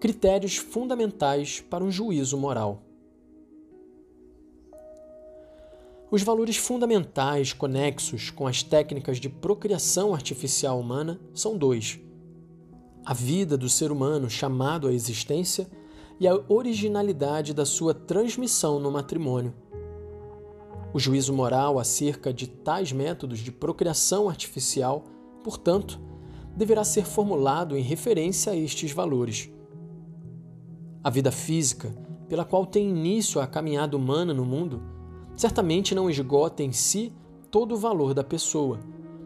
critérios fundamentais para um juízo moral. Os valores fundamentais conexos com as técnicas de procriação artificial humana são dois: a vida do ser humano chamado à existência e a originalidade da sua transmissão no matrimônio. O juízo moral acerca de tais métodos de procriação artificial, portanto, deverá ser formulado em referência a estes valores. A vida física, pela qual tem início a caminhada humana no mundo, certamente não esgota em si todo o valor da pessoa,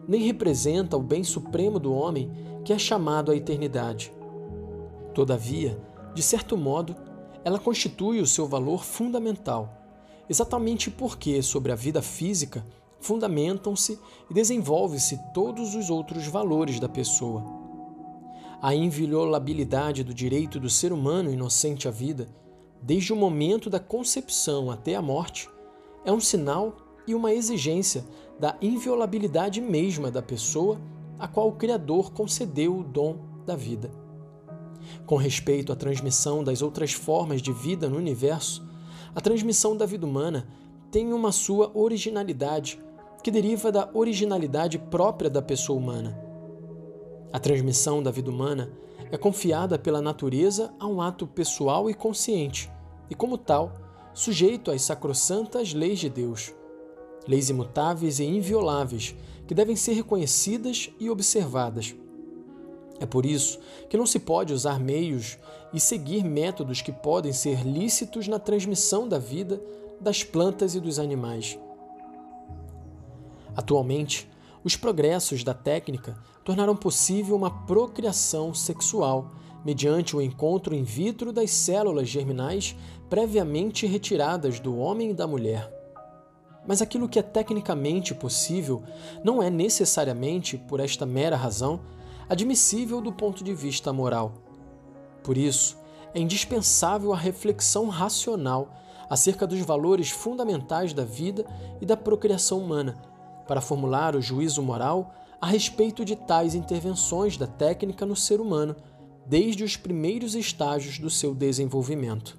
nem representa o bem supremo do homem que é chamado à eternidade. Todavia, de certo modo, ela constitui o seu valor fundamental, exatamente porque sobre a vida física fundamentam-se e desenvolvem-se todos os outros valores da pessoa. A inviolabilidade do direito do ser humano inocente à vida, desde o momento da concepção até a morte, é um sinal e uma exigência da inviolabilidade mesma da pessoa a qual o Criador concedeu o dom da vida. Com respeito à transmissão das outras formas de vida no universo, a transmissão da vida humana tem uma sua originalidade, que deriva da originalidade própria da pessoa humana. A transmissão da vida humana é confiada pela natureza a um ato pessoal e consciente, e como tal, sujeito às sacrossantas leis de Deus. Leis imutáveis e invioláveis que devem ser reconhecidas e observadas. É por isso que não se pode usar meios e seguir métodos que podem ser lícitos na transmissão da vida das plantas e dos animais. Atualmente, os progressos da técnica tornaram possível uma procriação sexual mediante o encontro in vitro das células germinais previamente retiradas do homem e da mulher. Mas aquilo que é tecnicamente possível não é necessariamente, por esta mera razão, admissível do ponto de vista moral. Por isso, é indispensável a reflexão racional acerca dos valores fundamentais da vida e da procriação humana, para formular o juízo moral a respeito de tais intervenções da técnica no ser humano desde os primeiros estágios do seu desenvolvimento.